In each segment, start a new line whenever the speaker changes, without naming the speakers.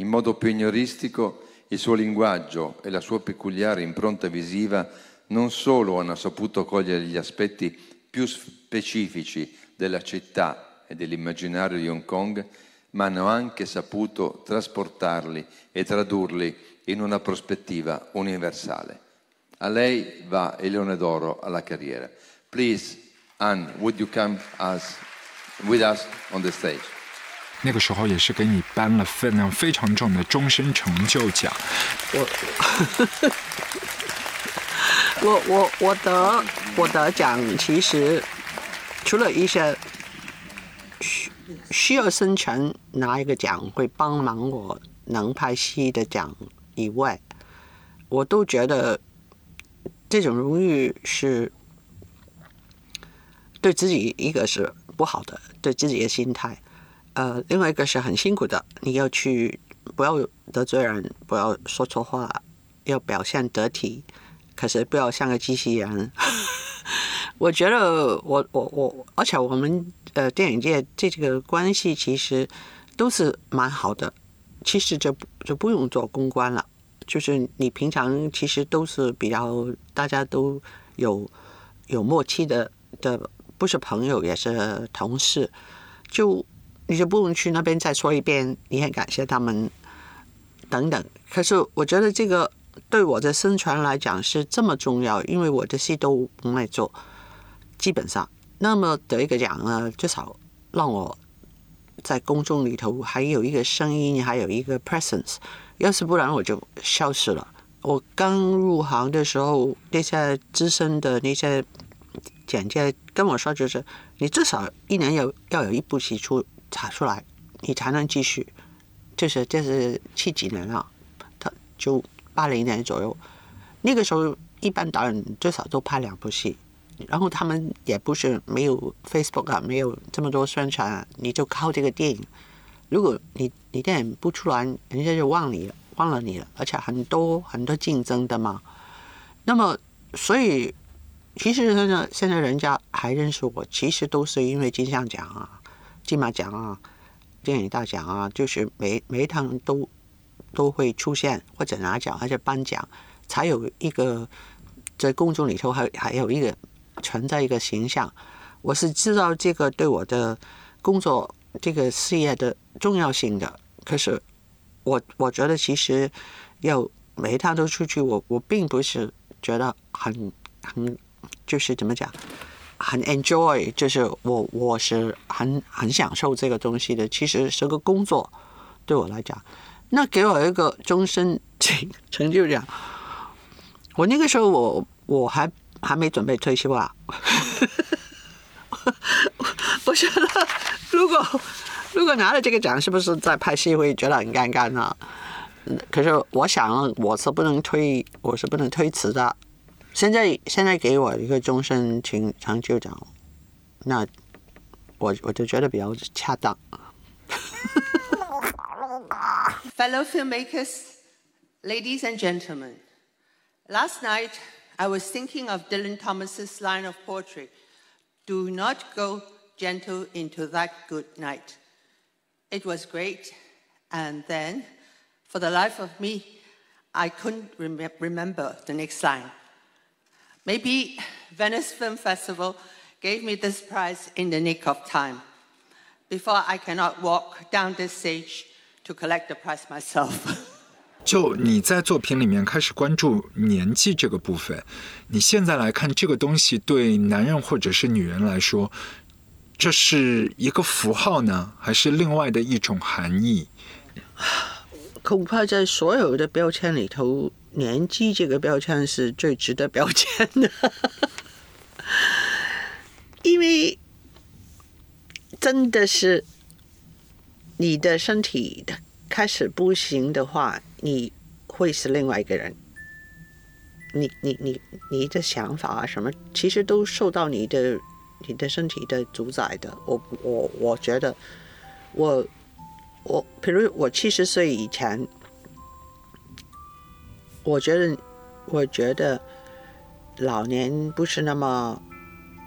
In modo pionieristico il suo linguaggio e la sua peculiare impronta visiva non solo hanno saputo cogliere gli aspetti più specifici della città e dell'immaginario di Hong Kong, ma hanno anche saputo trasportarli e tradurli in una prospettiva universale. A lei va il leone d'oro alla carriera. Please, Anne, would you come as, with us on the stage?
那个时候也是给你颁了分量非常重的终身成就奖。
我 我我我得我得奖，其实除了一些需需要生存拿一个奖会帮忙我能拍戏的奖以外，我都觉得这种荣誉是对自己一个是不好的，对自己的心态。呃，另外一个是很辛苦的，你要去不要得罪人，不要说错话，要表现得体，可是不要像个机器人。我觉得我我我，而且我们呃电影界这个关系其实都是蛮好的，其实就就不用做公关了，就是你平常其实都是比较大家都有有默契的的，不是朋友也是同事，就。你就不用去那边再说一遍，你很感谢他们等等。可是我觉得这个对我的生存来讲是这么重要，因为我的戏都不爱做，基本上那么得一个奖呢，至少让我在公众里头还有一个声音，还有一个 presence。要是不然我就消失了。我刚入行的时候，那些资深的那些简介跟我说，就是你至少一年有要有一部戏出。查出来，你才能继续。就是这是七几年了，他就八零年左右。那个时候，一般导演最少都拍两部戏，然后他们也不是没有 Facebook 啊，没有这么多宣传，你就靠这个电影。如果你你电影不出来，人家就忘你了，忘了你了。而且很多很多竞争的嘛。那么，所以其实现在现在人家还认识我，其实都是因为金像奖啊。金马奖啊，电影大奖啊，就是每每一趟都都会出现或者拿奖或者颁奖，才有一个在公众里头还还有一个存在一个形象。我是知道这个对我的工作这个事业的重要性的，可是我我觉得其实要每一趟都出去，我我并不是觉得很很就是怎么讲。很 enjoy，就是我我是很很享受这个东西的。其实是个工作，对我来讲，那给我一个终身成成就奖。我那个时候我我还还没准备退休啊。我觉得如果如果拿了这个奖，是不是在拍戏会觉得很尴尬呢？可是我想我是不能推，我是不能推辞的。现在现在给我一个终身成成就奖，那我我就觉得比较恰当。
Fellow filmmakers, ladies and gentlemen, last night I was thinking of Dylan Thomas's line of poetry: "Do not go gentle into that good night." It was great, and then, for the life of me, I couldn't rem remember the next line. Maybe Venice Film Festival gave me this prize in the nick of time before I cannot walk down this stage to collect the prize myself.
就你在作品里面开始关注年纪这个部分，你现在来看这个东西对男人或者是女人来说，这是一个符号呢，还是另外的一种含义？
恐怕在所有的标签里头。 年纪这个标签是最值得标签的，因为真的是你的身体开始不行的话，你会是另外一个人。你你你你的想法啊什么，其实都受到你的你的身体的主宰的。我我我觉得，我我比如我七十岁以前。我觉得，我觉得老年不是那么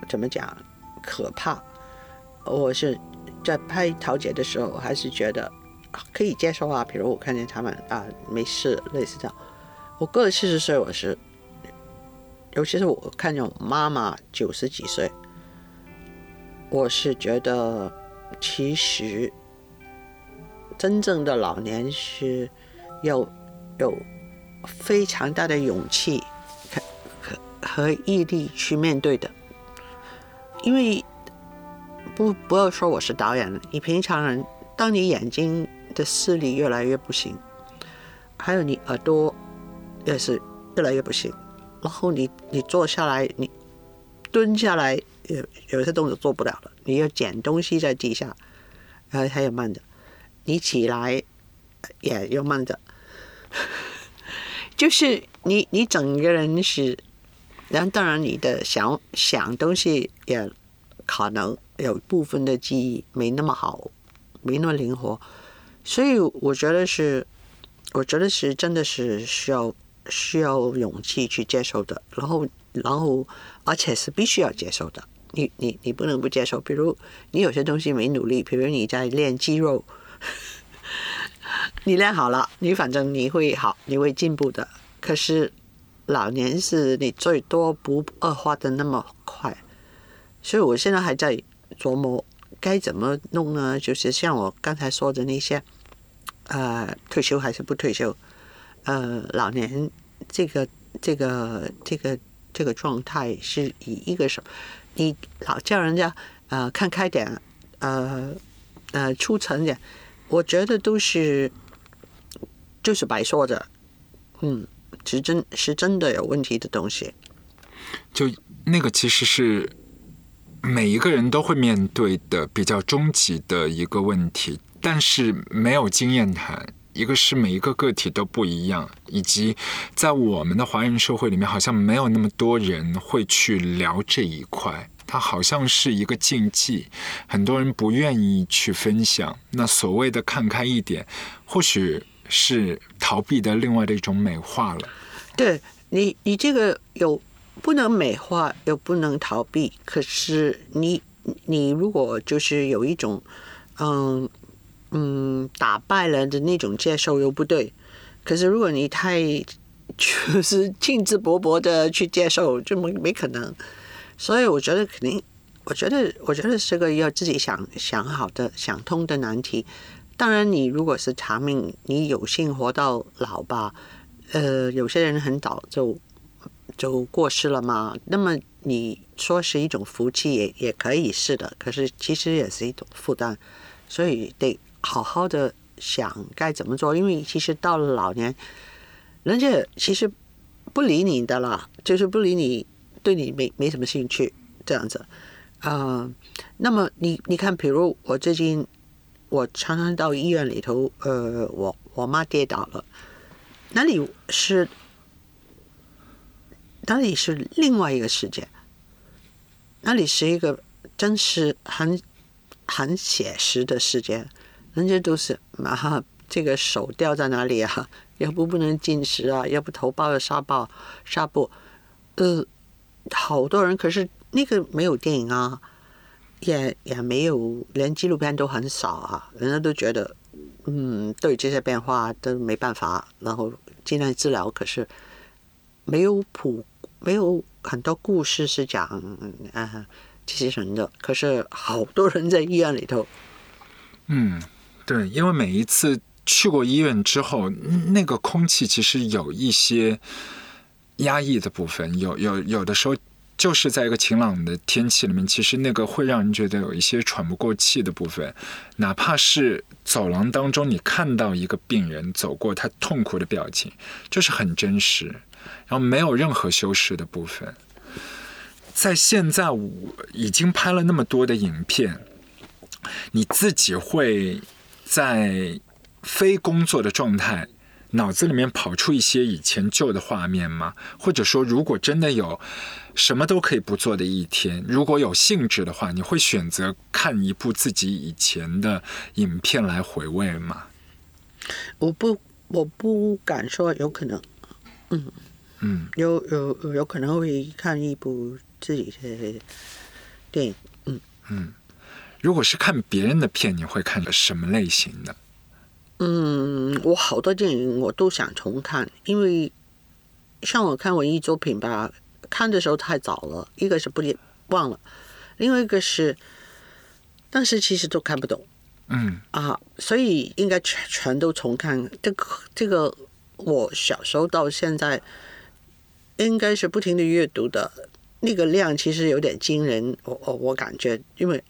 怎么讲可怕。我是在拍桃姐的时候，还是觉得可以接受啊。比如我看见他们啊没事，类似这样。我过了七十岁，我是，尤其是我看见我妈妈九十几岁，我是觉得其实真正的老年是要有非常大的勇气和和毅力去面对的，因为不不要说我是导演了，你平常人，当你眼睛的视力越来越不行，还有你耳朵也是越来越不行，然后你你坐下来，你蹲下来，有有些动作做不了了，你要捡东西在地下，然后还有慢的，你起来也要慢的，就是你你整个人是，然当然你的想想东西也可能有部分的记忆没那么好，没那么灵活，所以我觉得是，我觉得是真的是需要需要勇气去接受的，然后然后而且是必须要接受的，你你你不能不接受，比如你有些东西没努力，比如你在练肌肉。你练好了，你反正你会好，你会进步的。可是老年是你最多不恶化的那么快，所以我现在还在琢磨该怎么弄呢？就是像我刚才说的那些，呃，退休还是不退休？呃，老年这个这个这个这个状态是以一个什么？你老叫人家呃看开点，呃呃出层点，我觉得都是。就是白说着，嗯，是真是真的有问题的东西。
就那个其实是每一个人都会面对的比较终极的一个问题，但是没有经验谈。一个是每一个个体都不一样，以及在我们的华人社会里面，好像没有那么多人会去聊这一块，它好像是一个禁忌，很多人不愿意去分享。那所谓的看开一点，或许。是逃避的另外的一种美化了。
对你，你这个有不能美化，又不能逃避。可是你，你如果就是有一种，嗯嗯，打败了的那种接受又不对。可是如果你太 就是 兴致勃勃的去接受，就没没可能。所以我觉得肯定，我觉得我觉得是个要自己想想好的、想通的难题。当然，你如果是长命，你有幸活到老吧，呃，有些人很早就就过世了嘛。那么你说是一种福气，也也可以是的。可是其实也是一种负担，所以得好好的想该怎么做。因为其实到了老年，人家其实不理你的了，就是不理你，对你没没什么兴趣这样子。啊，那么你你看，比如我最近。我常常到医院里头，呃，我我妈跌倒了，那里是那里是另外一个世界，那里是一个真实很很写实的世界，人家都是啊，这个手掉在哪里啊？要不不能进食啊？要不头包着纱布纱布，呃，好多人，可是那个没有电影啊。也也没有，连纪录片都很少啊！人家都觉得，嗯，对这些变化都没办法，然后尽量治疗。可是没有谱，没有很多故事是讲啊这些人的。可是好多人在医院里头。
嗯，对，因为每一次去过医院之后，那个空气其实有一些压抑的部分，有有有的时候。就是在一个晴朗的天气里面，其实那个会让人觉得有一些喘不过气的部分，哪怕是走廊当中你看到一个病人走过，他痛苦的表情，就是很真实，然后没有任何修饰的部分。在现在我已经拍了那么多的影片，你自己会在非工作的状态。脑子里面跑出一些以前旧的画面吗？或者说，如果真的有什么都可以不做的一天，如果有兴致的话，你会选择看一部自己以前的影片来回味吗？
我不，我不敢说有可能。嗯
嗯，
有有有可能会看一部自己的电影。嗯
嗯，如果是看别人的片，你会看什么类型的？
嗯，我好多电影我都想重看，因为像我看文艺作品吧，看的时候太早了，一个是不忘了，另外一个是当时其实都看不懂
嗯
啊，所以应该全全都重看。这个这个，我小时候到现在应该是不停的阅读的，那个量其实有点惊人。我我我感觉，因为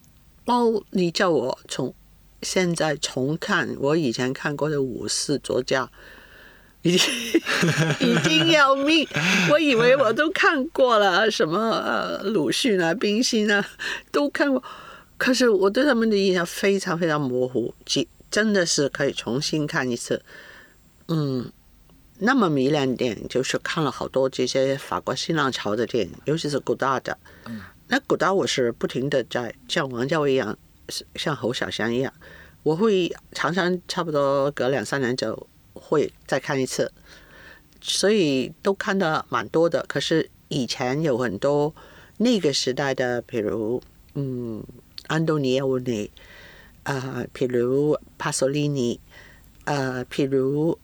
哦，你叫我从现在重看我以前看过的武士作家，已经 已经要命。我以为我都看过了，什么呃鲁迅啊、冰心啊都看过，可是我对他们的印象非常非常模糊，几真的是可以重新看一次。嗯，那么迷恋电影，就是看了好多这些法国新浪潮的电影，尤其是古大的。那古大我是不停的在像王家卫一样，是像侯小祥一样，我会常常差不多隔两三年就会再看一次，所以都看的蛮多的。可是以前有很多那个时代的，比如嗯，安东尼奥尼，呃，譬如帕索利尼，呃，譬如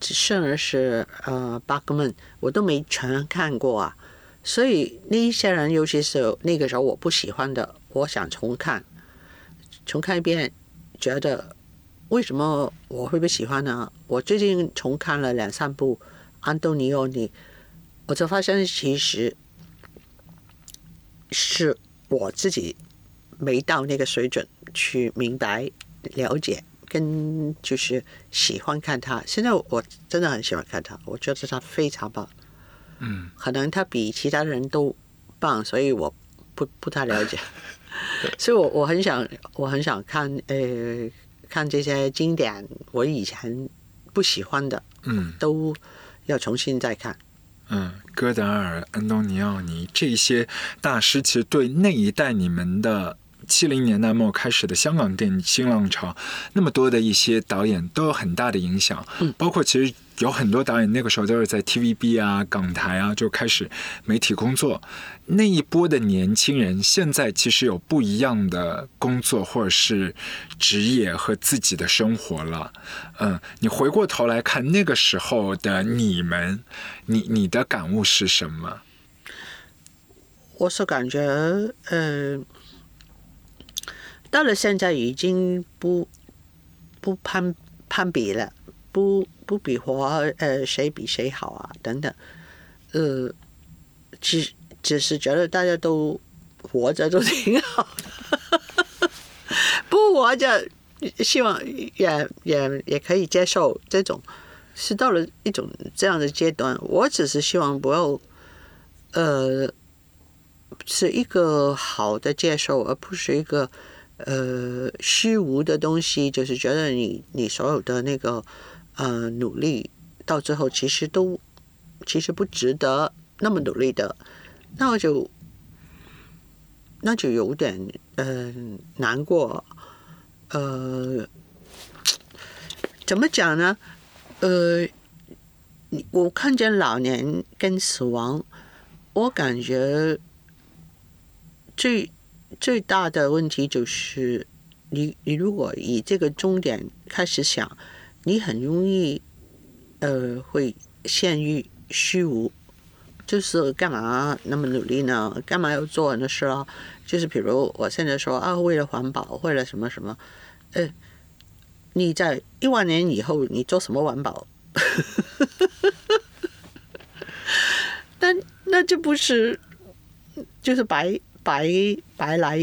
甚至是呃巴克曼，我都没全看过啊。所以那一些人，尤其是那个时候我不喜欢的，我想重看，重看一遍，觉得为什么我会不喜欢呢？我最近重看了两三部安东尼奥尼，我就发现其实是我自己没到那个水准去明白、了解，跟就是喜欢看他。现在我真的很喜欢看他，我觉得他非常棒。
嗯，
可能他比其他人都棒，所以我不不太了解。所以我我很想我很想看呃看这些经典，我以前不喜欢的
嗯
都要重新再看。
嗯，戈达尔、安东尼奥尼这些大师，其实对那一代你们的七零年代末开始的香港电影新浪潮，那么多的一些导演都有很大的影响。
嗯
包括其实有很多导演那个时候都是在 TVB 啊、港台啊就开始媒体工作。那一波的年轻人现在其实有不一样的工作或者是职业和自己的生活了。嗯，你回过头来看那个时候的你们，你你的感悟是什么？
我是感觉，呃，到了现在已经不不攀攀比了，不不比划，呃，谁比谁好啊，等等，呃，只只是觉得大家都活着都挺好的，不活着，希望也也也可以接受这种，是到了一种这样的阶段。我只是希望不要，呃。是一个好的接受，而不是一个呃虚无的东西。就是觉得你你所有的那个呃努力，到最后其实都其实不值得那么努力的，那我就那就有点呃难过。呃，怎么讲呢？呃，我看见老年跟死亡，我感觉。最最大的问题就是，你你如果以这个终点开始想，你很容易，呃，会陷于虚无，就是干嘛那么努力呢？干嘛要做那事啊？就是比如我现在说啊，为了环保，为了什么什么，呃，你在一万年以后，你做什么环保？那那这不是就是白？白白来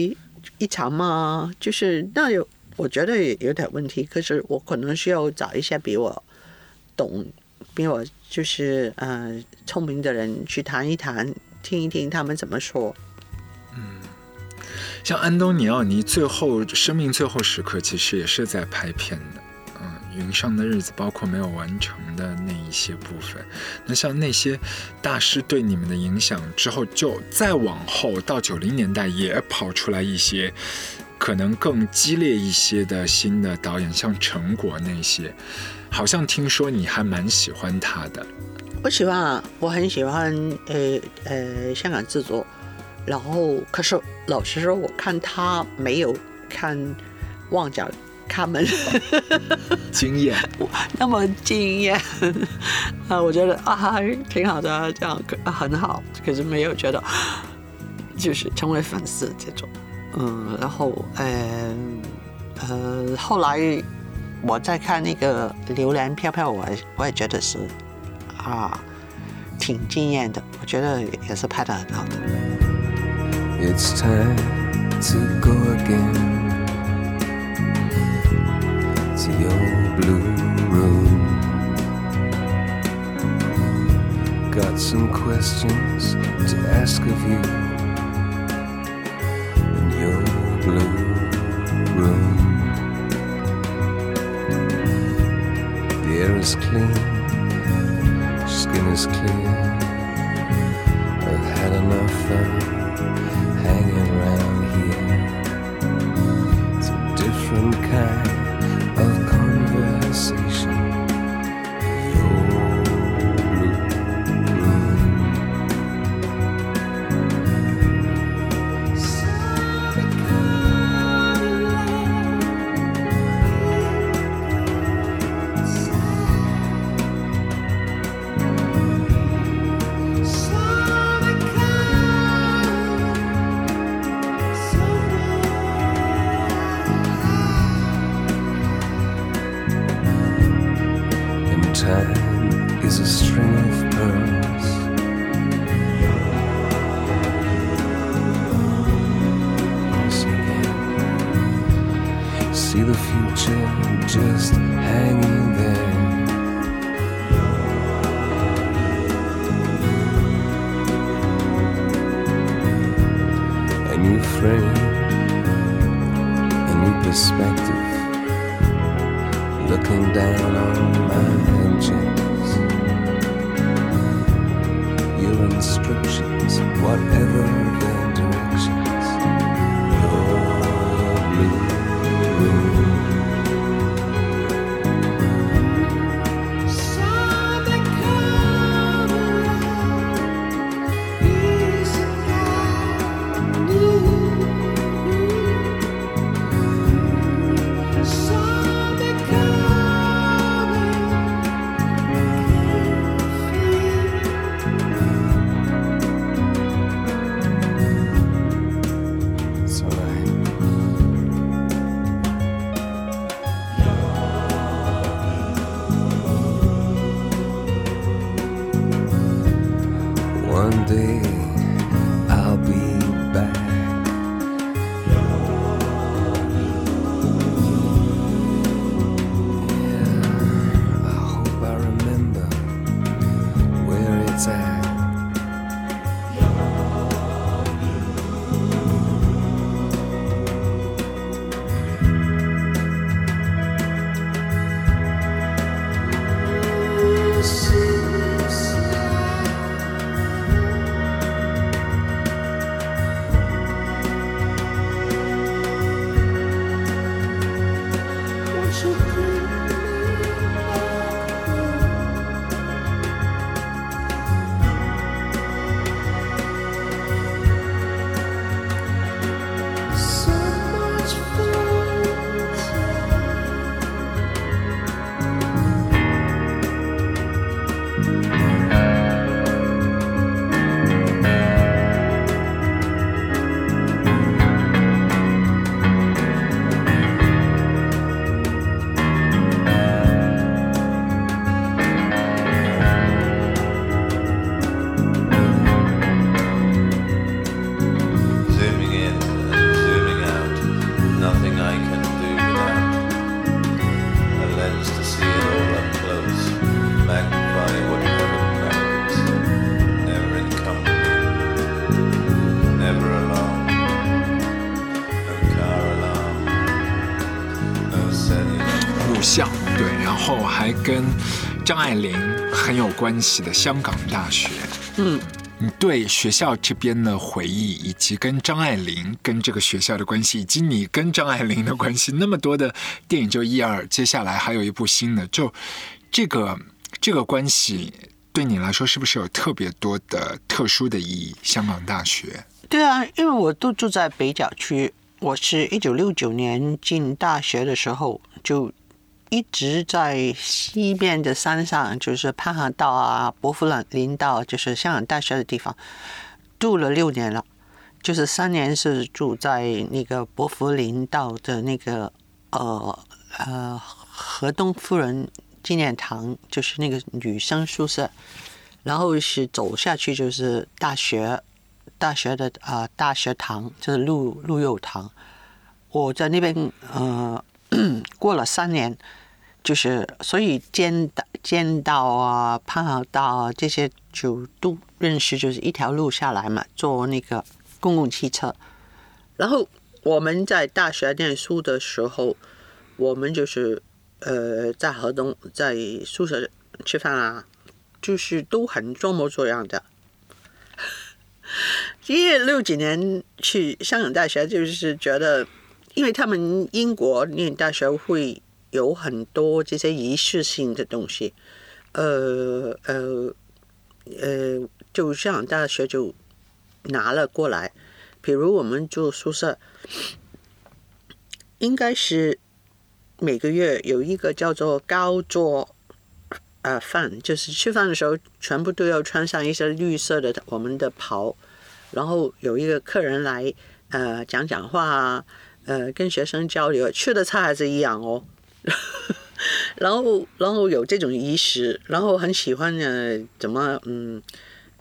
一场嘛，就是那有，我觉得也有点问题。可是我可能需要找一些比我懂、比我就是呃聪明的人去谈一谈，听一听他们怎么说。
嗯像安东尼奥尼最后生命最后时刻，其实也是在拍片的。云上的日子，包括没有完成的那一些部分。那像那些大师对你们的影响之后，就再往后到九零年代，也跑出来一些可能更激烈一些的新的导演，像陈果那些。好像听说你还蛮喜欢他的。
我喜欢啊，我很喜欢呃呃香港制作。然后，可是老实说，我看他没有看《旺角他们。
经验，
那么惊艳 啊，我觉得啊挺好的，这样很好，可是没有觉得 就是成为粉丝这种，嗯，然后嗯呃后来我在看那个《榴莲飘飘》，我我也觉得是啊挺惊艳的，我觉得也是拍的很好的。
It's time to go again to your blue room. Got some questions to ask of you in your blue room. The air is clean, skin is clear. I've had enough fun hanging around here. It's a different kind
张爱玲很有关系的香港大学。
嗯，
你对学校这边的回忆，以及跟张爱玲跟这个学校的关系，以及你跟张爱玲的关系，那么多的电影就一二，接下来还有一部新的，就这个这个关系对你来说是不是有特别多的特殊的意义？香港大学，
对啊，因为我都住在北角区，我是一九六九年进大学的时候，就一直在西边的山上，就是潘航道啊、伯福林道，就是香港大学的地方，住了六年了。就是三年是住在那个伯福林道的那个呃呃河东夫人纪念堂，就是那个女生宿舍，然后是走下去就是大学大学的啊、呃大学堂，就是陆陆佑堂。我在那边呃 过了三年，就是所以见到见到啊潘好道啊这些就都认识，就是一条路下来嘛，坐那个公共汽车。然后我们在大学念书的时候，我们就是呃在河东在宿舍吃饭啊，就是都很装模作样的。因为六几年去香港大学，就是觉得，因为他们英国念大学会有很多这些仪式性的东西，呃呃呃，就香港大学就拿了过来，比如我们住宿舍，应该是每个月有一个叫做高桌。呃，饭就是吃饭的时候，全部都要穿上一些绿色的我们的袍，然后有一个客人来，呃，讲讲话啊，呃，跟学生交流，吃的菜还是一样哦。然后，然后有这种仪式，然后很喜欢呢，怎么，嗯，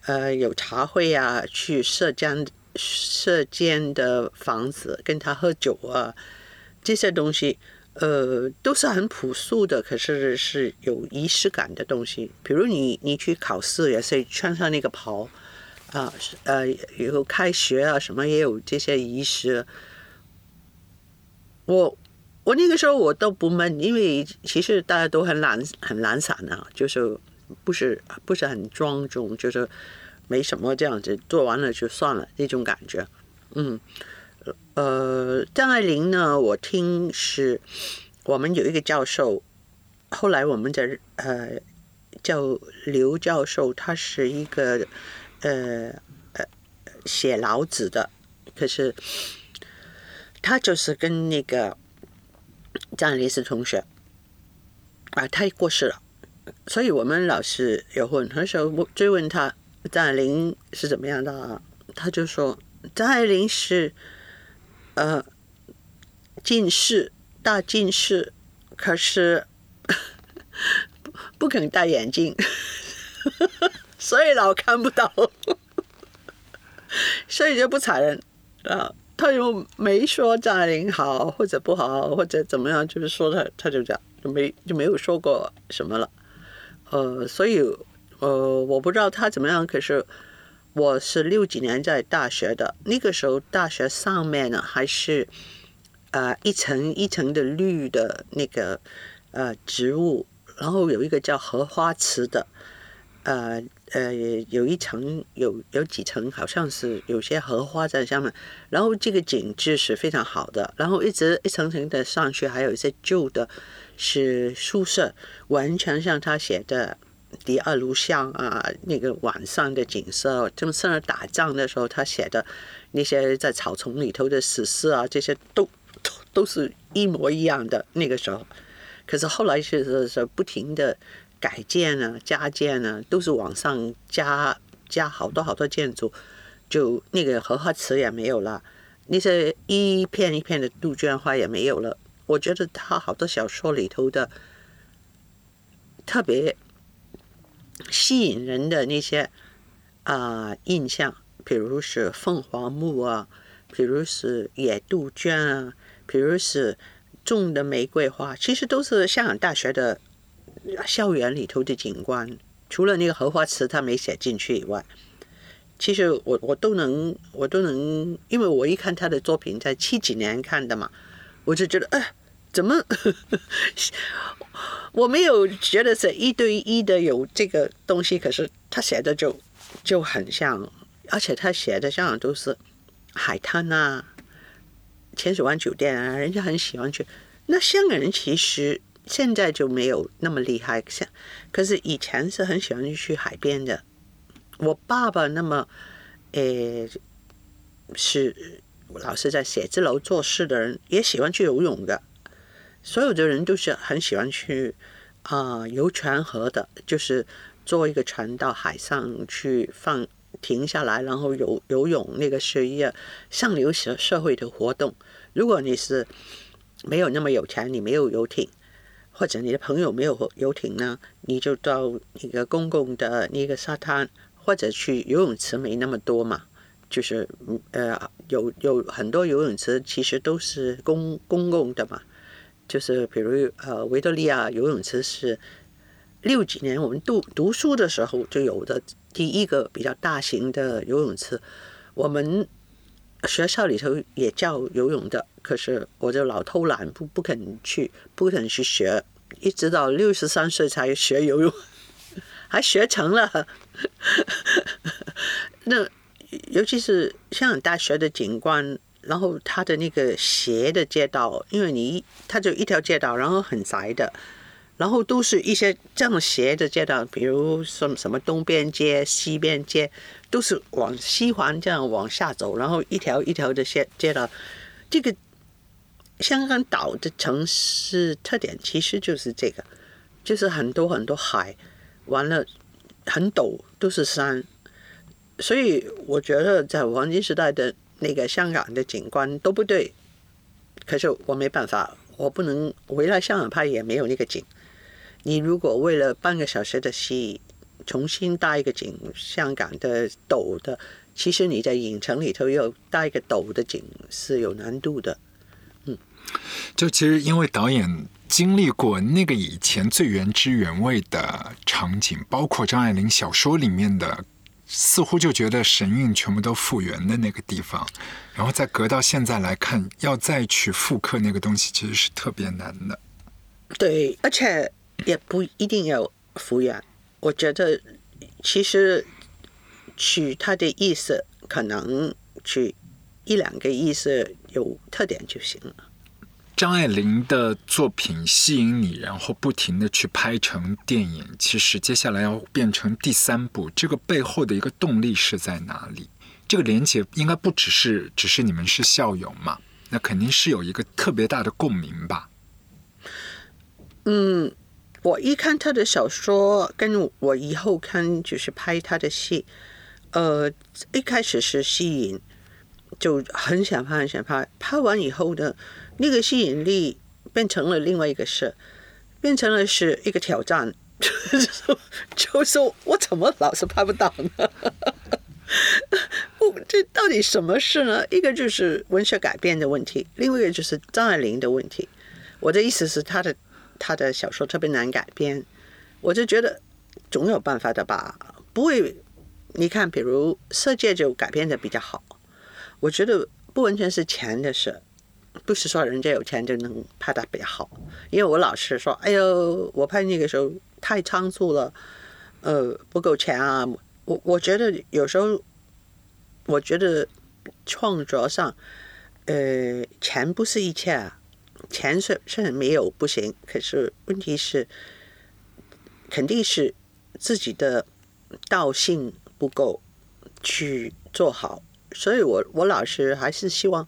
呃，有茶会啊，去社间社间的房子跟他喝酒啊，这些东西。呃，都是很朴素的，可是是有仪式感的东西。比如你你去考试也是穿上那个袍，啊，呃，以后开学啊什么也有这些仪式。我我那个时候我都不闷，因为其实大家都很懒很懒散啊，就是不是不是很庄重，就是没什么这样子，做完了就算了那种感觉，嗯。呃，张爱玲呢？我听是我们有一个教授，后来我们的呃叫刘教授，他是一个呃呃写老子的，可是他就是跟那个张爱玲是同学啊，他过世了，所以我们老师有问，那时候追问他张爱玲是怎么样的啊，他就说张爱玲是。呃，近视，大近视，可是 不肯戴眼镜，所以老看不到，所以就不睬人啊。他又没说张爱玲好或者不好或者怎么样，就是说他他就这样，就没就没有说过什么了。呃，所以呃，我不知道他怎么样，可是。我是六几年在大学的，那个时候大学上面呢还是，呃一层一层的绿的那个呃植物，然后有一个叫荷花池的，呃呃有一层有有几层好像是有些荷花在上面，然后这个景致是非常好的，然后一直一层层的上去，还有一些旧的，是宿舍，完全像他写的。第二录像啊，那个晚上的景色，他们在那打仗的时候，他写的那些在草丛里头的史诗啊，这些都都都是一模一样的。那个时候，可是后来是是不停的改建啊、加建啊，都是往上加加好多好多建筑，就那个荷花池也没有了，那些一片一片的杜鹃花也没有了。我觉得他好多小说里头的特别。吸引人的那些啊印象，比如是凤凰木啊，比如是野杜鹃啊，比如是种的玫瑰花，其实都是香港大学的校园里头的景观。除了那个荷花池他没写进去以外，其实我我都能我都能，因为我一看他的作品在七几年看的嘛，我就觉得哎。怎么？我没有觉得是一对一的有这个东西，可是他写的就就很像，而且他写的像都是海滩啊、浅水湾酒店啊，人家很喜欢去。那香港人其实现在就没有那么厉害，像可是以前是很喜欢去海边的。我爸爸那么，诶，是老是在写字楼做事的人也喜欢去游泳的。所有的人都是很喜欢去啊、游船河的，就是坐一个船到海上去放停下来，然后游游泳，那个是一个上流社社会的活动。如果你是没有那么有钱，你没有游艇，或者你的朋友没有游艇呢，你就到那个公共的那个沙滩，或者去游泳池没那么多嘛，就是呃有有很多游泳池其实都是公公共的嘛，就是比如呃维多利亚游泳池是六几年我们读读书的时候就有的第一个比较大型的游泳池，我们学校里头也教游泳的，可是我就老偷懒，不不肯去，不肯去学，一直到六十三岁才学游泳，还学成了。那尤其是香港大学的景观，然后它的那个斜的街道，因为你它就一条街道，然后很窄的，然后都是一些这样斜的街道，比如什么什么东边街、西边街，都是往西环这样往下走，然后一条一条的街街道，这个香港岛的城市特点其实就是这个，就是很多很多海，完了很陡，都是山，所以我觉得在黄金时代的那个香港的景观都不对，可是我没办法，我不能回来香港拍也没有那个景。你如果为了半个小时的戏重新搭一个景，香港的陡的，其实你在影城里头又搭一个陡的景是有难度的。
嗯就其实因为导演经历过那个以前最原汁原味的场景，包括张爱玲小说里面的，似乎就觉得神韵全部都复原的那个地方，然后再隔到现在来看，要再去复刻那个东西，其实是特别难的。
对，而且也不一定要复原。我觉得其实取它的意思，可能取一两个意思有特点就行了。
张爱玲的作品吸引你，然后不停的去拍成电影，其实接下来要变成第三部，这个背后的一个动力是在哪里？这个连接应该不只是只是你们是校友嘛，那肯定是有一个特别大的共鸣吧？
嗯，我一看他的小说，跟我以后看就是拍他的戏，呃，一开始是吸引，就很想拍，很想拍。拍完以后呢，那个吸引力变成了另外一个事，变成了是一个挑战，就是我怎么老是拍不到呢？不，这到底什么事呢？一个就是文学改编的问题，另外一个就是张爱玲的问题。我的意思是，她的他的小说特别难改编，我就觉得总有办法的吧，不会。你看，比如《色戒》就改编的比较好，我觉得不完全是钱的事，不是说人家有钱就能拍的比较好。因为我老是说，哎呦，我拍那个时候太仓促了，呃，不够钱啊。我我觉得有时候，我觉得创作上，呃，钱不是一切啊。钱是是没有不行，可是问题是，肯定是自己的道性不够去做好，所以我我老师还是希望，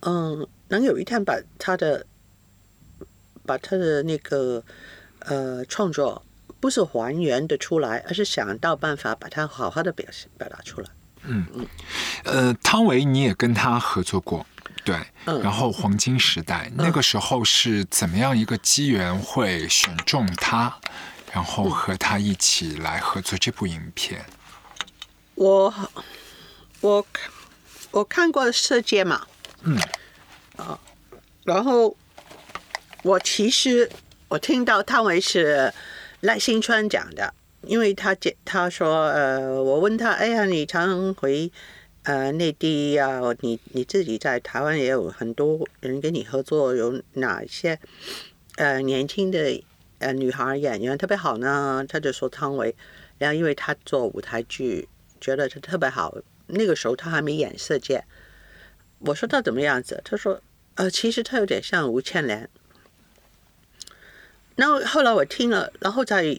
嗯，能有一天把他的把他的那个呃创作不是还原的出来，而是想到办法把它好好的表现表达出来。
嗯呃，汤唯你也跟他合作过，对，
嗯。
然后黄金时代、那个时候是怎么样一个机缘会选中他，然后和他一起来合作这部影片？
我我看我看过《色戒》嘛，
嗯，
啊，然后我其实我听到汤唯是赖声川讲的，因为他讲他说呃，我问他，哎呀，你常回呃内地呀、你你自己在台湾也有很多人跟你合作，有哪些呃年轻的呃女孩演员特别好呢？他就说汤唯，然后因为他做舞台剧，觉得他特别好。那个时候他还没演《色戒》，我说他怎么样子？他说，呃，其实他有点像吴倩莲。然后后来我听了，然后在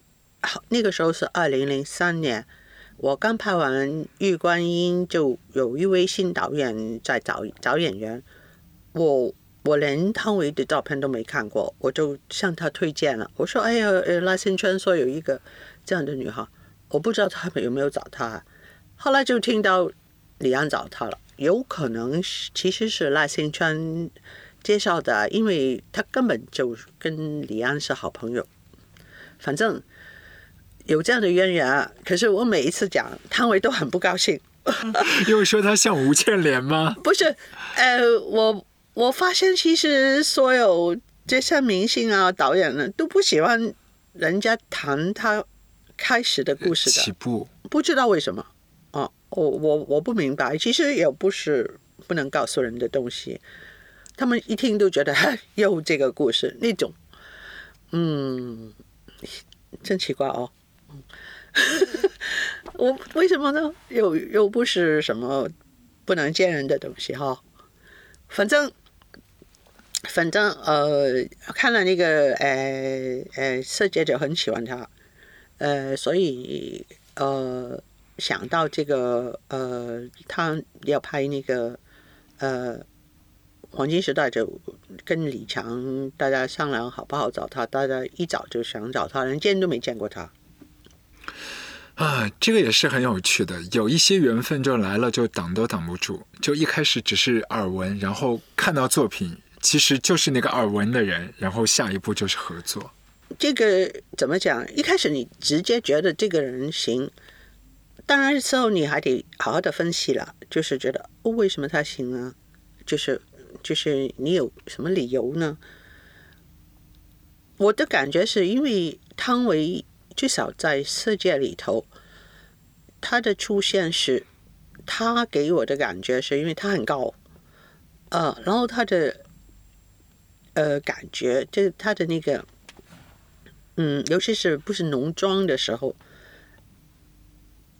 那个时候是二零零三年，我刚拍完《玉观音》，就有一位新导演在找找演员，我我连汤唯的照片都没看过，我就向他推荐了。我说：“哎呀，呃，拉新川说有一个这样的女孩，我不知道他们有没有找她。”后来就听到李安找她了，有可能其实是赖新川介绍的，因为他根本就跟李安是好朋友。反正有这样的渊源啊。可是我每一次讲汤唯都很不高兴，
因为说他像吴倩莲吗？
不是，呃，我我发现其实所有这些明星啊、导演呢都不喜欢人家谈他开始的故事的，
起步，
不知道为什么。哦，我我我不明白，其实也不是不能告诉人的东西，他们一听都觉得哈 又这个故事那种，嗯，真奇怪哦。我为什么呢？又又不是什么不能见人的东西哈。反正反正呃，看了那个呃呃，设计者很喜欢他，呃，所以呃想到这个呃，他要拍那个呃黄金时代，就跟李强大家商量好不好找他，大家一早就想找他，连见都没见过他。
啊，这个也是很有趣的，有一些缘分就来了，就挡都挡不住。就一开始只是耳闻，然后看到作品，其实就是那个耳闻的人，然后下一步就是合作。
这个怎么讲？一开始你直接觉得这个人行，当然之后你还得好好的分析了，就是觉得哦，为什么他行啊？就是就是你有什么理由呢？我的感觉是因为汤唯至少在世界里头，他的出现是，他给我的感觉是因为他很高，呃，然后他的呃感觉，就是他的那个。嗯，尤其是不是浓妆的时候，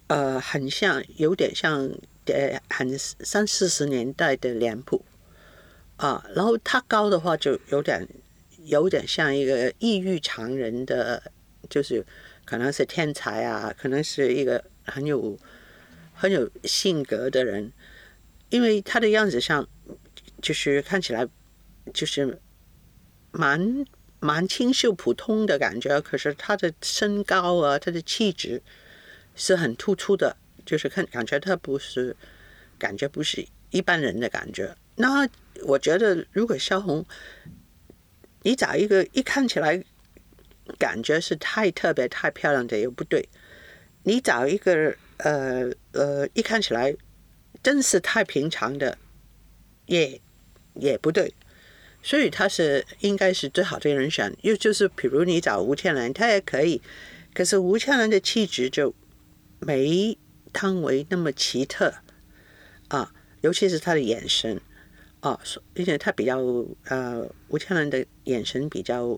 呃，很像，有点像，呃，很三四十年代的脸谱，啊，然后他高的话就有点，有点像一个异域常人的，就是可能是天才啊，可能是一个很有很有性格的人，因为他的样子上，就是看起来就是蛮。蛮清秀普通的感觉，可是他的身高啊，他的气质是很突出的，就是看感觉他不是，感觉不是一般人的感觉。那我觉得，如果萧红，你找一个一看起来感觉是太特别、太漂亮的又不对，你找一个呃呃一看起来真是太平常的，也也不对。所以他是应该是最好的人选，又就是比如你找吴倩莲，她也可以，可是吴倩莲的气质就没汤唯那么奇特啊，尤其是她的眼神啊，而且她比较呃，吴倩莲的眼神比较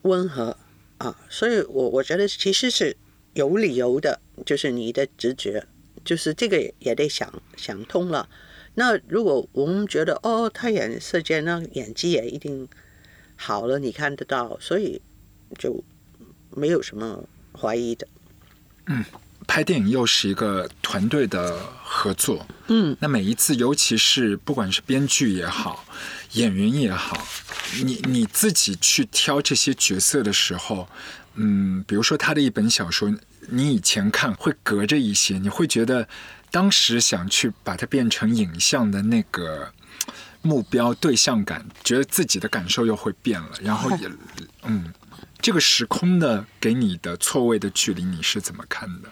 温和啊，所以我我觉得其实是有理由的，就是你的直觉，就是这个也得想想通了。那如果我们觉得哦，他演射箭，那演技也一定好了，你看得到，所以就没有什么怀疑的。
嗯，拍电影又是一个团队的合作。
嗯，
那每一次，尤其是不管是编剧也好，演员也好，你你自己去挑这些角色的时候，嗯，比如说他的一本小说，你以前看会隔着一些，你会觉得。当时想去把它变成影像的那个目标对象感，觉得自己的感受又会变了，然后也，嗯，这个时空的给你的错位的距离，你是怎么看的？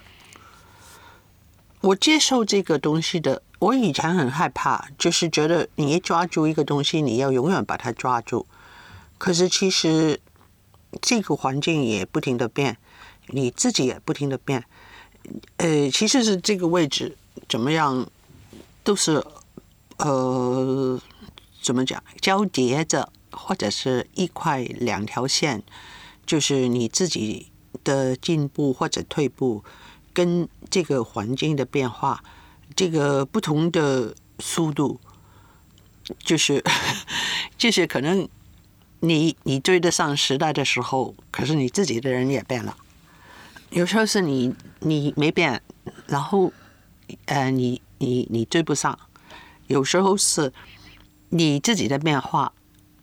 我接受这个东西的，我以前很害怕，就是觉得你一抓住一个东西，你要永远把它抓住。可是其实这个环境也不停的变，你自己也不停的变，呃，其实是这个位置。怎么样，都是呃，怎么讲交叠着，或者是一块两条线，就是你自己的进步或者退步，跟这个环境的变化，这个不同的速度，就是 就是可能你你追得上时代的时候，可是你自己的人也变了。有时候是你你没变。然后呃，你你你追不上，有时候是你自己的变化，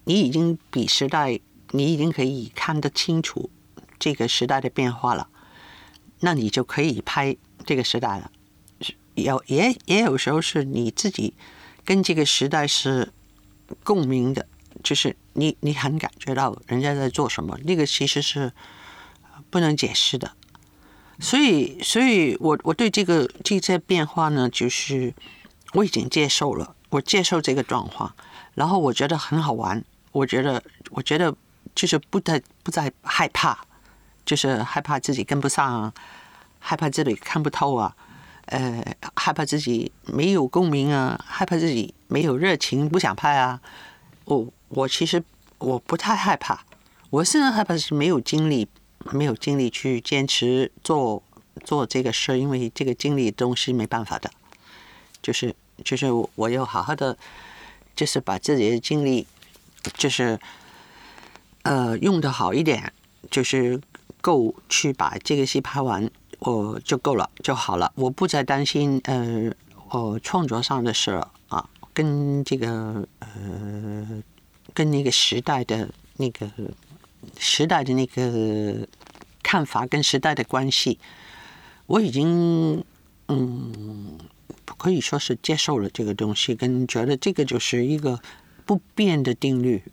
你已经比时代，你已经可以看得清楚这个时代的变化了，那你就可以拍这个时代了。有也也有时候是你自己跟这个时代是共鸣的，就是你你很感觉到人家在做什么，那个其实是不能解释的。所以，所以我我对这个这些变化呢，就是我已经接受了，我接受这个状况，然后我觉得很好玩，我觉得我觉得就是不太不再害怕，就是害怕自己跟不上，害怕自己看不透啊，呃，害怕自己没有共鸣啊，害怕自己没有热情，不想拍啊。我我其实我不太害怕，我现在害怕是没有精力。没有精力去坚持做做这个事，因为这个精力东西没办法的，就是就是我要好好的，就是把自己的精力，就是呃用的好一点，就是够去把这个戏拍完，我就够了就好了，我不再担心呃我创作上的事了啊，跟这个呃跟那个时代的那个。时代的那个看法跟时代的关系，我已经嗯可以说是接受了这个东西，跟觉得这个就是一个不变的定律。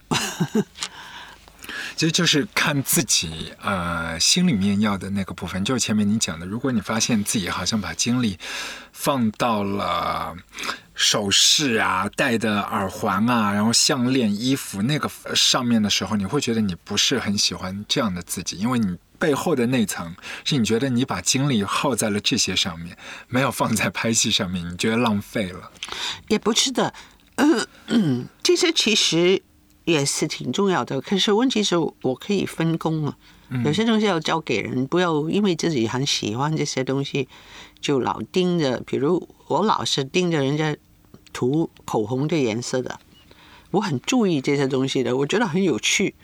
其实就是看自己呃心里面要的那个部分，就是前面你讲的，如果你发现自己好像把精力放到了。首饰啊，戴的耳环啊，然后项链、衣服那个上面的时候，你会觉得你不是很喜欢这样的自己，因为你背后的那层是你觉得你把精力耗在了这些上面，没有放在拍戏上面，你觉得浪费了？
也不是的，嗯嗯，这些其实也是挺重要的。可是问题是我可以分工啊，有些东西要交给人，不要因为自己很喜欢这些东西就老盯着，比如我老是盯着人家。涂口红的颜色的，我很注意这些东西的，我觉得很有趣。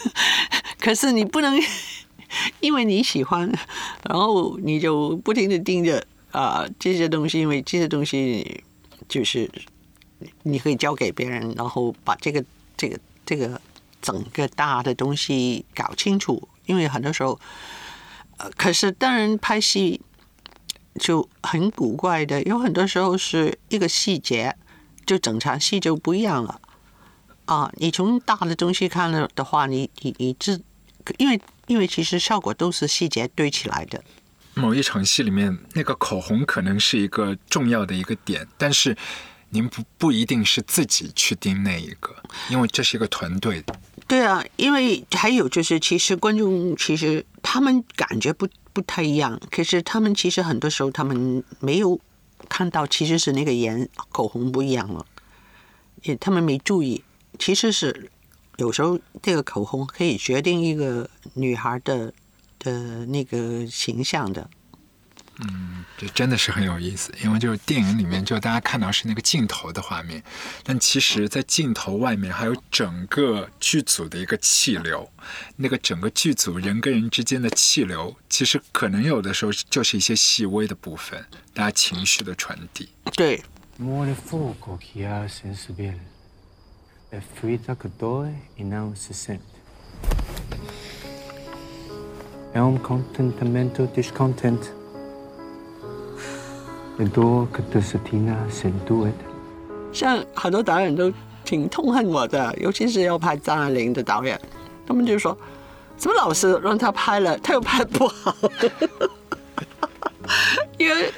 可是你不能因为你喜欢，然后你就不停的盯着啊这些东西，因为这些东西就是你可以交给别人，然后把这个这个这个整个大的东西搞清楚。因为很多时候，呃，可是当然拍戏。就很古怪的，有很多时候是一个细节，就整场戏就不一样了。啊，你从大的东西看了的话，你你你这，因为因为其实效果都是细节堆起来的。
某一场戏里面，那个口红可能是一个重要的一个点，但是您不不一定是自己去盯那一个，因为这是一个团队。
对啊，因为还有就是，其实观众其实他们感觉不。不太一样，可是他们其实很多时候他们没有看到，其实是那个颜口红不一样了，也他们没注意，其实是有时候这个口红可以决定一个女孩的的那个形象的。
嗯，这真的是很有意思，因为就是电影里面，就大家看到是那个镜头的画面，但其实，在镜头外面还有整个剧组的一个气流，那个整个剧组人跟人之间的气流，其实可能有的时候就是一些细微的部分，大家情绪的传递。
对。很多像很多导演都挺痛恨我的，尤其是要拍张爱玲的导演，他们就说：“怎么老是让他拍了，他又拍不好？”因为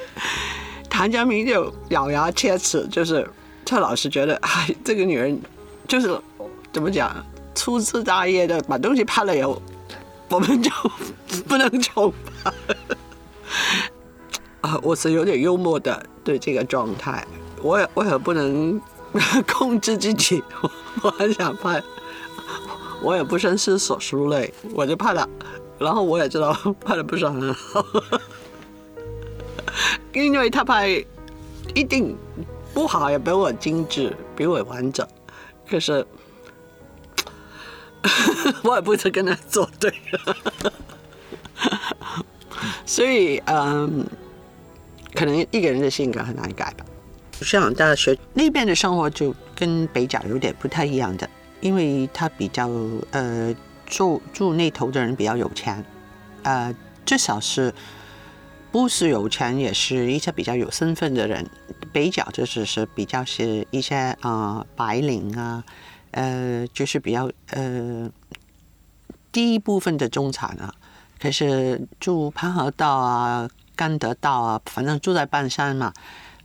谭家明就咬牙切齿，就是他老是觉得，哎，这个女人就是怎么讲，粗枝大叶的把东西拍了以后，我们就不能重拍。啊，我是有点幽默的，对这个状态，我也我也不能 控制自己，我很想拍，我也不深思熟虑，我就拍了，然后我也知道拍的不是很好，因为他拍一定不好，也比我精致，比我完整，可是 我也不是跟他作对，所以嗯。可能一个人的性格很难改吧。香港大学那边的生活就跟北角有点不太一样的，因为他比较呃住住那头的人比较有钱，呃至少是不是有钱也是一些比较有身份的人。北角就是是比较是一些啊、呃白领啊，呃就是比较呃第一部分的中产啊。可是住潘河道啊、甘德道啊，反正住在半山嘛，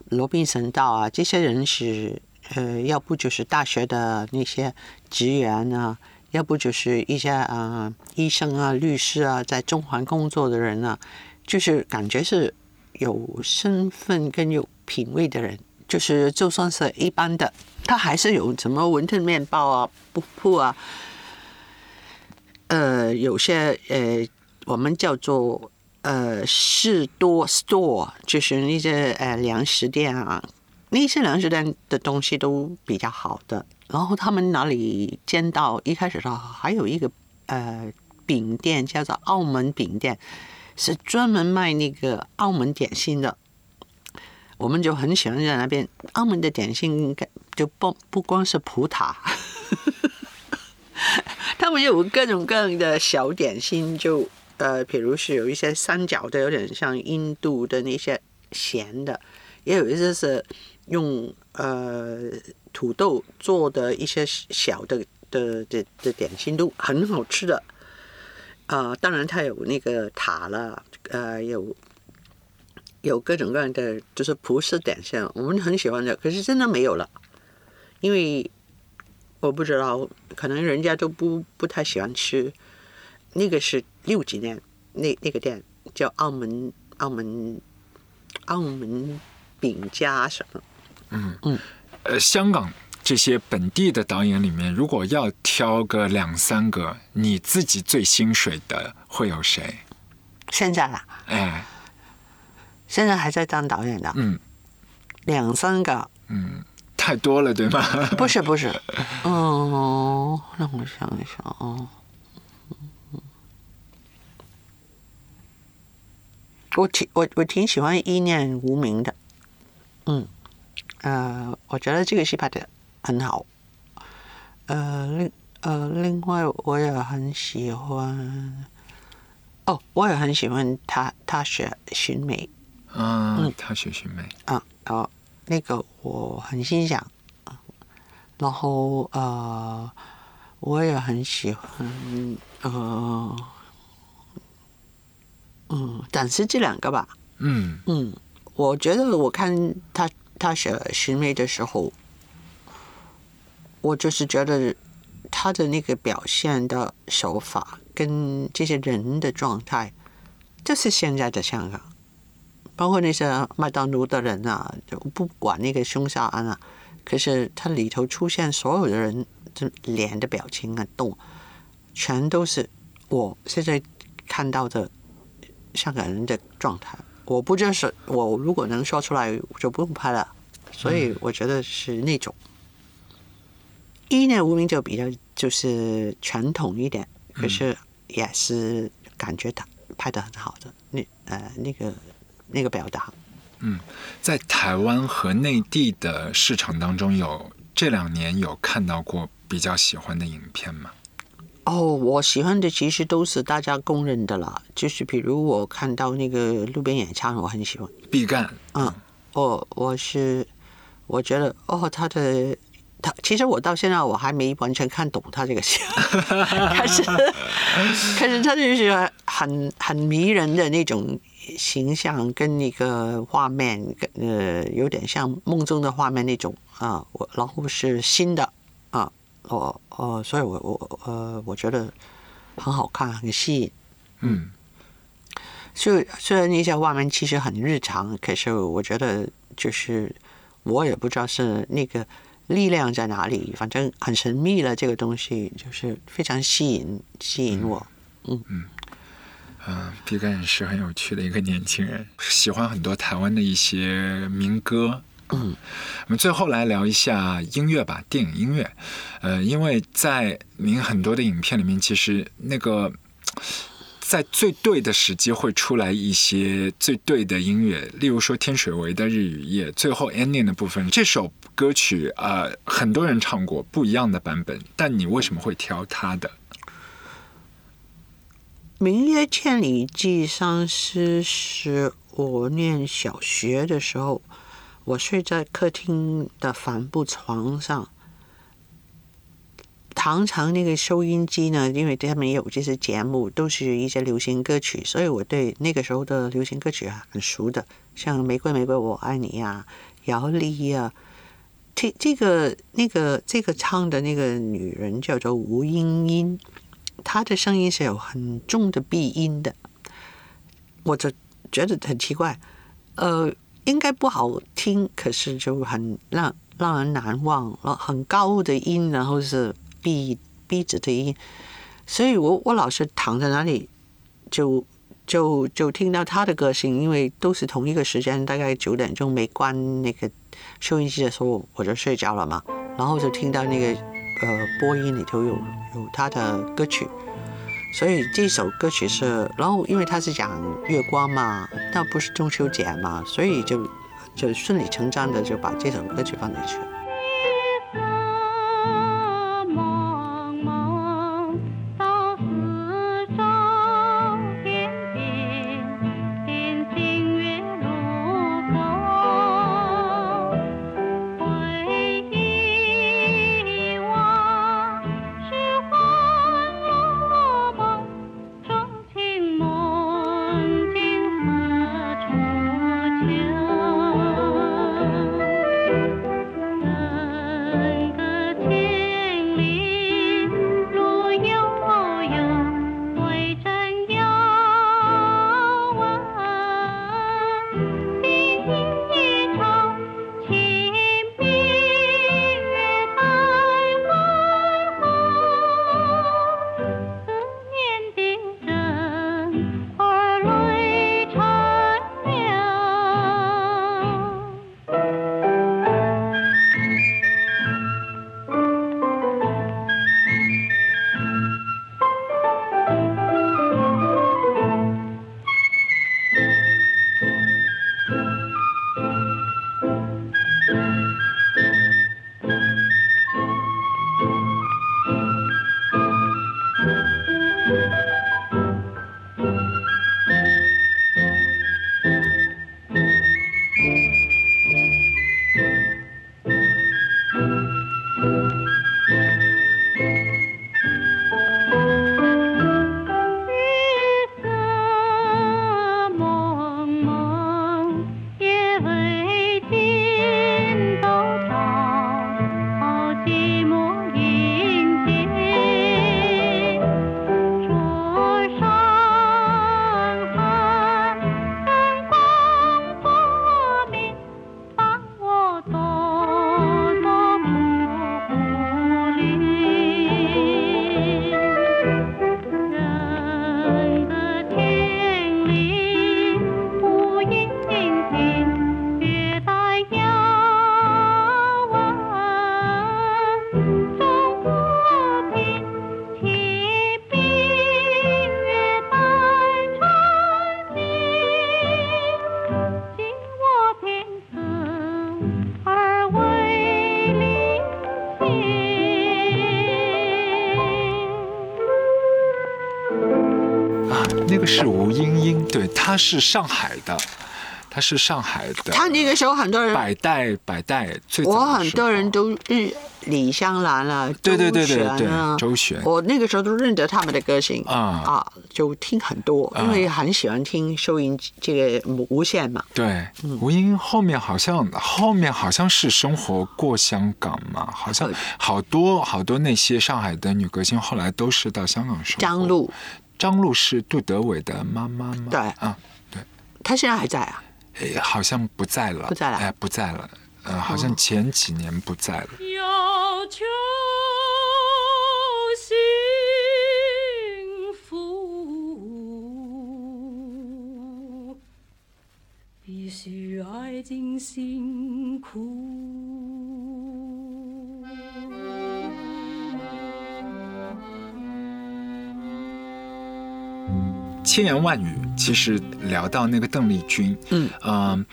罗宾森道啊，这些人是呃，要不就是大学的那些职员啊，要不就是一些啊、医生啊、律师啊，在中环工作的人啊，就是感觉是有身份跟有品味的人。就是就算是一般的，他还是有什么文特面包啊、布铺啊，呃，有些呃，我们叫做呃士多 store，就是那些呃粮食店啊，那些粮食店的东西都比较好的。然后他们哪里见到一开始的话还有一个呃饼店叫做澳门饼店，是专门卖那个澳门点心的。我们就很喜欢在那边，澳门的点心应该就不不光是葡挞。他们有各种各样的小点心，就呃，比如是有一些三角的，有点像印度的那些咸的，也有一些是用呃土豆做的一些小的的的的点心，都很好吃的。啊、当然它有那个塔了，呃，有有各种各样的就是葡式点心，我们很喜欢的，可是真的没有了，因为我不知道，可能人家都不不太喜欢吃。那个是六几年，那那个店叫澳门澳门澳门饼家什么？嗯。嗯。
呃，香港这些本地的导演里面，如果要挑个两三个，你自己最心水的会有谁？
现在啦，
哎，
现在还在当导演的，
嗯，
两三个，嗯。
太多了，对吗？
不是不是，嗯，让我想一想啊。我挺我我挺喜欢《一念无名》的，嗯，呃，我觉得这个戏拍的很好，呃，另呃，另外我也很喜欢，哦，我也很喜欢他他学寻美，
嗯，他学寻美，
啊，哦，那个我很欣赏，然后呃，我也很喜欢，呃，嗯，暂时这两个吧，
嗯
嗯，我觉得我看他他写寻美的时候，我就是觉得他的那个表现的手法跟这些人的状态，就是现在的香港。包括那些麦当奴的人啊，就不管那个凶杀案啊，可是他里头出现所有的人的脸的表情啊、动，全都是我现在看到的香港人的状态。我不就是我如果能说出来，我就不用拍了。所以我觉得是那种。一呢无名就比较就是传统一点，可是也是感觉他拍的很好的，那呃那个那个表达。
嗯在台湾和内地的市场当中有，这两年有看到过比较喜欢的影片吗？
哦，我喜欢的其实都是大家公认的啦，就是比如我看到那个路边野餐，我很喜欢。
毕赣，
嗯，哦我是我觉得哦，他的他其实我到现在我还没完全看懂他这个戏，可是可是他就是很很迷人的那种形象跟那个画面，跟呃有点像梦中的画面那种啊，我然后是新的啊，我呃，所以我我呃我觉得很好看，很吸引。
嗯，
就虽然那些画面其实很日常，可是我觉得就是我也不知道是那个力量在哪里，反正很神秘了。这个东西就是非常吸引吸引我。
嗯，毕赣是很有趣的一个年轻人，喜欢很多台湾的一些民歌。嗯，我们最后来聊一下音乐吧，电影音乐。呃，因为在您很多的影片里面，其实那个在最对的时机会出来一些最对的音乐，例如说天水围的日与夜，最后 ending 的部分，这首歌曲啊、很多人唱过不一样的版本，但你为什么会挑它的？
《明月千里寄相思》是我念小学的时候，我睡在客厅的帆布床上，常常那个收音机呢，因为他们有这些节目，都是一些流行歌曲，所以我对那个时候的流行歌曲啊很熟的，像《玫瑰玫瑰我爱你》呀、姚丽呀、这这个那个这个唱的那个女人叫做吴英英，她的声音是有很重的鼻音的，我就觉得很奇怪，呃，应该不好听，可是就很让让人难忘，然后很高的音，然后是鼻鼻子的音，所以我我老是躺在那里就。就就听到他的歌声，因为都是同一个时间，大概九点钟没关那个收音机的时候，我就睡觉了嘛。然后就听到那个呃播音里头有有他的歌曲，所以这首歌曲是，然后因为它是讲月光嘛，那不是中秋节嘛，所以就就顺理成章的就把这首歌曲放进去。
是吴英英，对，她是上海的，她是上海的。
他那个时候很多人，
百代百代最早
我很多人都认李香兰啊，
对对对对对周璇
我那个时候都认得他们的歌星
啊
啊，就听很多，因为很喜欢听收音机这个无线嘛。
对，
嗯
吴英英后面好像后面好像是生活过香港嘛，好像好多好多那些上海的女歌星后来都是到香港生活。
张，璐，
张璐是杜德伟的妈妈吗？
对
啊，对，
她现在还在啊？
诶好像不在了，
不在了
哎，不在了，呃，好像前几年不在了。
要求幸福，必须爱尽辛苦。
千言万语其实聊到那个邓丽君，
嗯
嗯，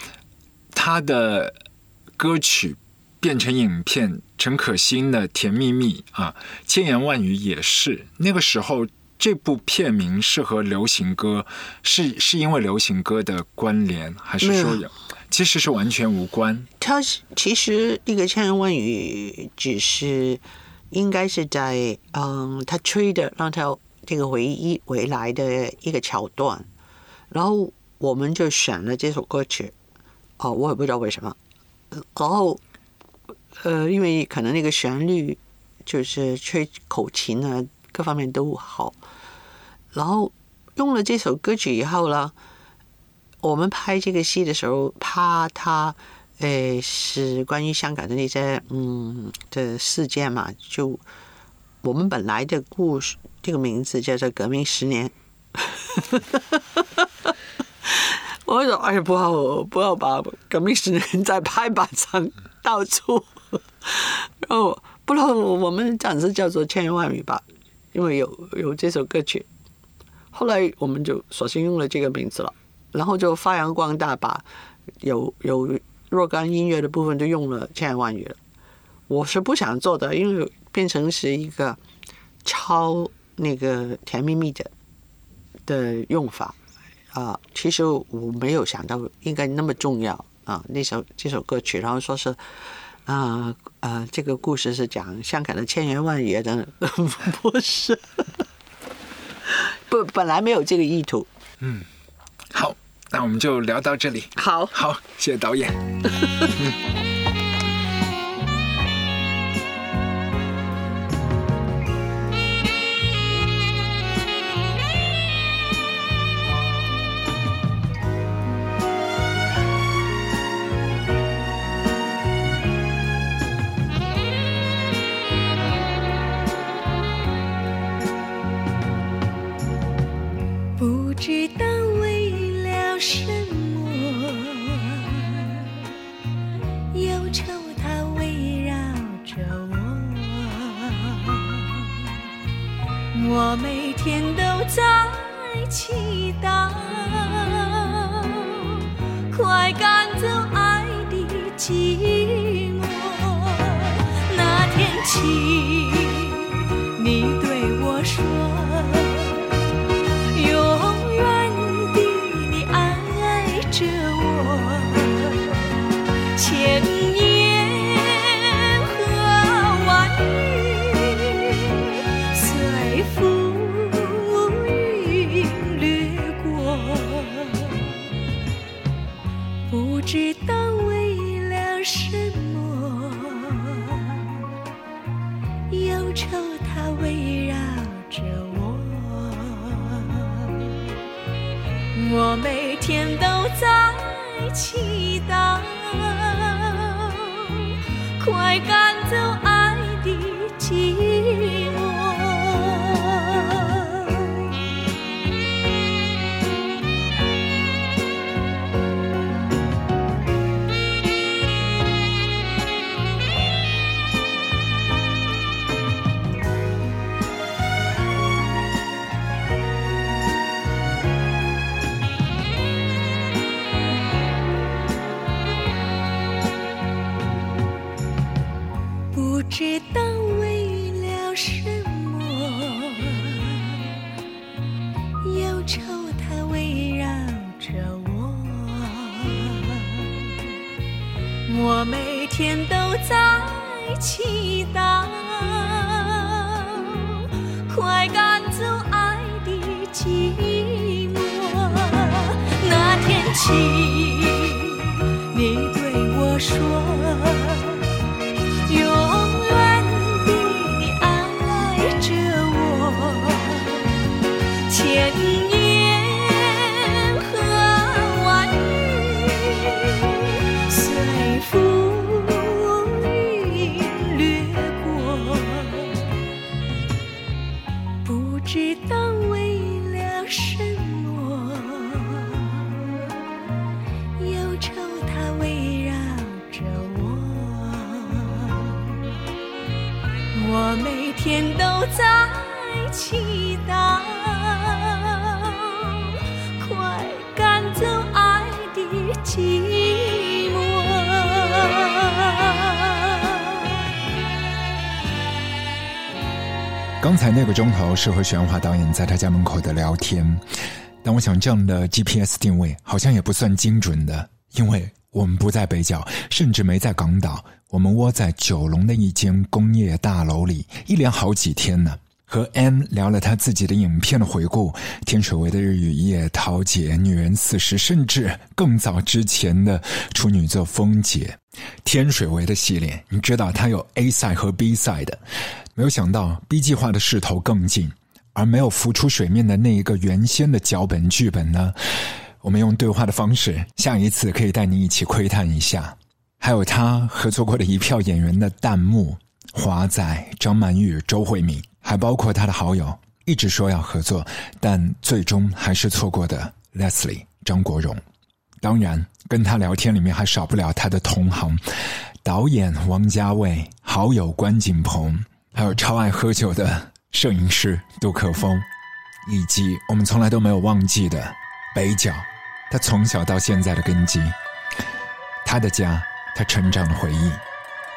她的歌曲变成影片，陈可辛的《甜蜜蜜》啊，千言万语也是那个时候。这部片名是和流行歌，是是因为流行歌的关联，还是说有？其实是完全无关。
他是其实那个千言万语只是应该是在嗯，他吹的让他这个回忆回来的一个桥段，然后我们就选了这首歌曲。哦，我也不知道为什么。然后呃，因为可能那个旋律就是吹口琴啊，各方面都好。然后用了这首歌曲以后呢，我们拍这个戏的时候，怕它，呃，是关于香港的那些嗯的事件嘛，就我们本来的故事，这个名字叫做《革命十年 》。我说：“哎呀，不好，不要把《革命十年》在拍板上到处。”然后，不然我们暂时叫做《千言万语》吧，因为有有这首歌曲。后来我们就索性用了这个名字了，然后就发扬光大，把有有若干音乐的部分就用了千言万语了。我是不想做的，因为变成是一个抄那个甜蜜蜜的的用法啊、其实我没有想到应该那么重要啊。那首这首歌曲，然后说是啊啊这个故事是讲香港的千言万语的，不是。不，本来没有这个意图。
嗯好，那我们就聊到这里。
好，
好，谢谢导演。
不 千言每天都在祈祷快赶走爱的寂寞
刚才那个钟头是和玄华导演在他家门口的聊天但我想这样的 gps 定位好像也不算精准的因为我们不在北角，甚至没在港岛，我们窝在九龙的一间工业大楼里，一连好几天呢。和 M 聊了他自己的影片的回顾，天水围的日与夜、桃姐、女人四十，甚至更早之前的处女座风姐。天水围的系列，你知道它有 A 赛和 B 赛的，没有想到 B 计划的势头更近，而没有浮出水面的那一个原先的脚本剧本呢？我们用对话的方式，下一次可以带你一起窥探一下。还有他合作过的一票演员的弹幕，华仔、张曼玉、周慧敏。还包括他的好友，一直说要合作，但最终还是错过的 Leslie 张国荣。当然，跟他聊天里面还少不了他的同行，导演王家卫、好友关锦鹏，还有超爱喝酒的摄影师杜可风，以及我们从来都没有忘记的北角，他从小到现在的根基，他的家，他成长的回忆，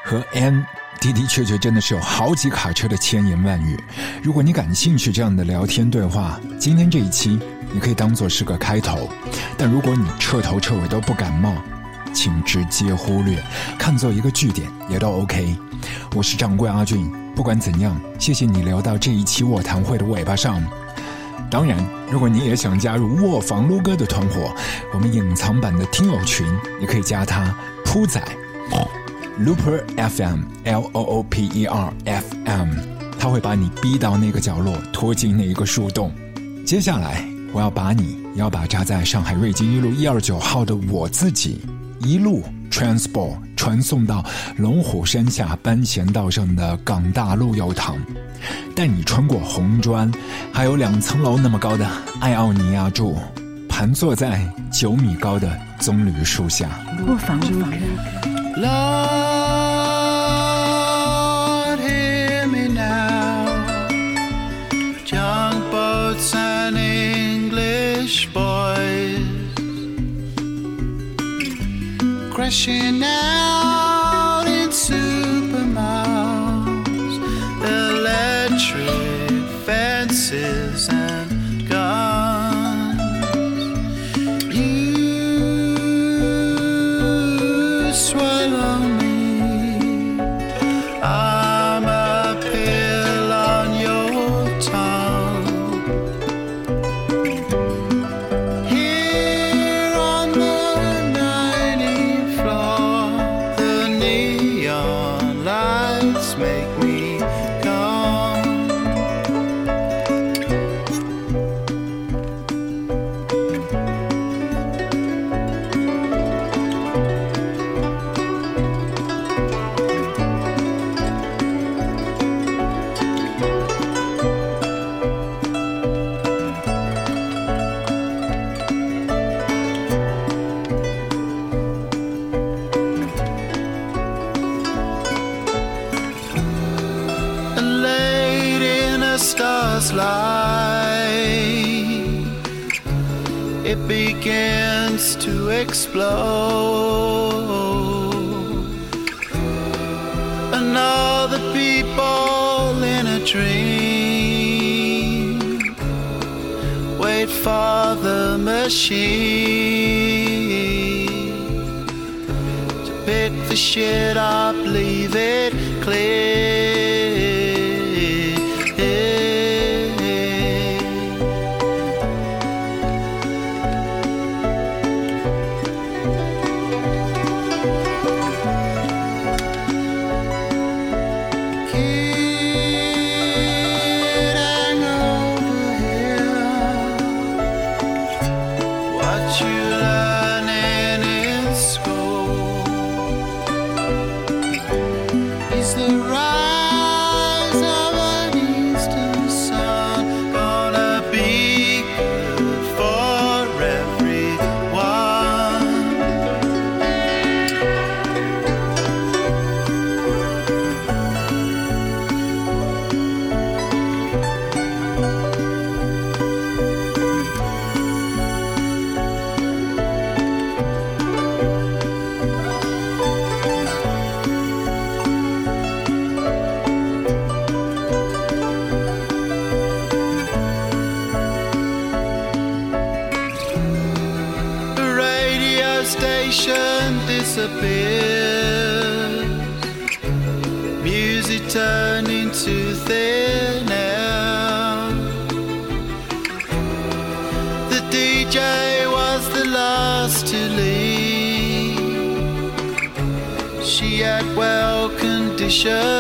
和 M。的的确确，真的是有好几卡车的千言万语。如果你感兴趣这样的聊天对话，今天这一期你可以当做是个开头。但如果你彻头彻尾都不感冒，请直接忽略，看作一个句点也都 OK。我是掌柜阿俊，不管怎样，谢谢你留到这一期卧谈会的尾巴上。当然，如果你也想加入卧房撸哥的团伙，我们隐藏版的听友群，你可以加他铺仔。Looper FM L O O P E R F M，他会把你逼到那个角落，拖进那一个树洞。接下来，我要把你，要把扎在上海瑞金一路一二九号的我自己，一路 transport 传送到龙虎山下班贤道上的港大路药堂，带你穿过红砖，还有两层楼那么高的爱奥尼亚柱，盘坐在九米高的棕榈树下。
卧房撸歌。
Lord, hear me now. Junk boats and English boys crashing out in supermounts, electric fences explode. And all the people in a dream wait for the machine to pick the shit up, leave it clear.
should.